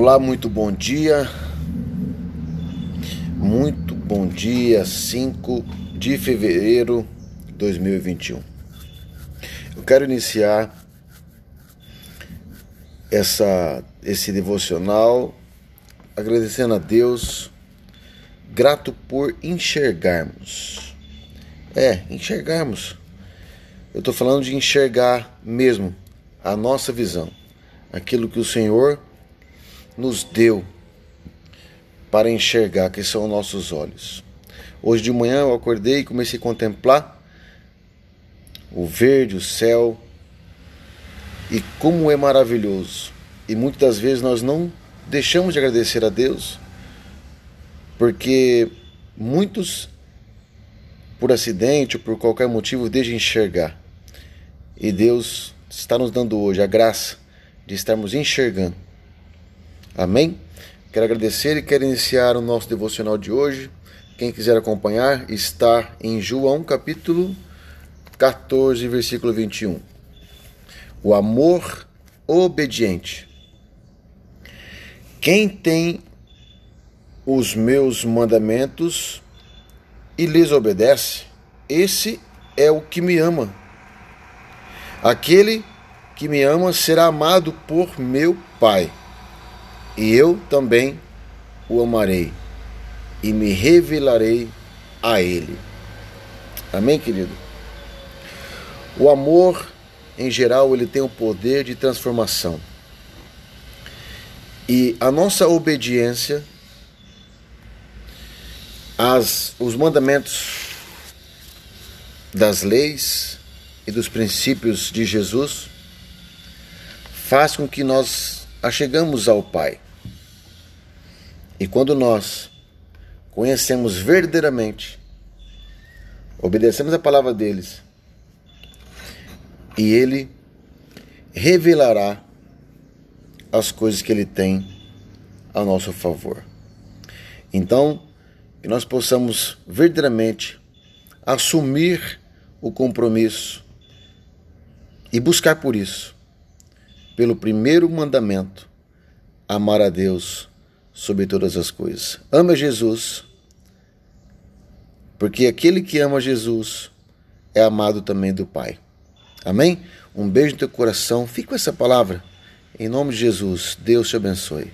Olá, muito bom dia. Muito bom dia, 5 de fevereiro de 2021. Eu quero iniciar essa esse devocional agradecendo a Deus, grato por enxergarmos. É, enxergarmos. Eu estou falando de enxergar mesmo a nossa visão, aquilo que o Senhor nos deu para enxergar, que são nossos olhos. Hoje de manhã eu acordei e comecei a contemplar o verde, o céu, e como é maravilhoso. E muitas das vezes nós não deixamos de agradecer a Deus, porque muitos, por acidente ou por qualquer motivo, deixam de enxergar. E Deus está nos dando hoje a graça de estarmos enxergando Amém? Quero agradecer e quero iniciar o nosso devocional de hoje. Quem quiser acompanhar, está em João capítulo 14, versículo 21. O amor obediente. Quem tem os meus mandamentos e lhes obedece, esse é o que me ama. Aquele que me ama será amado por meu Pai e eu também o amarei e me revelarei a ele. Amém, querido? O amor, em geral, ele tem o poder de transformação. E a nossa obediência às os mandamentos das leis e dos princípios de Jesus faz com que nós achegamos ao Pai. E quando nós conhecemos verdadeiramente, obedecemos a palavra deles, e ele revelará as coisas que ele tem a nosso favor. Então, que nós possamos verdadeiramente assumir o compromisso e buscar por isso, pelo primeiro mandamento, amar a Deus sobre todas as coisas. Ama Jesus, porque aquele que ama Jesus é amado também do Pai. Amém? Um beijo no teu coração. Fique com essa palavra. Em nome de Jesus, Deus te abençoe.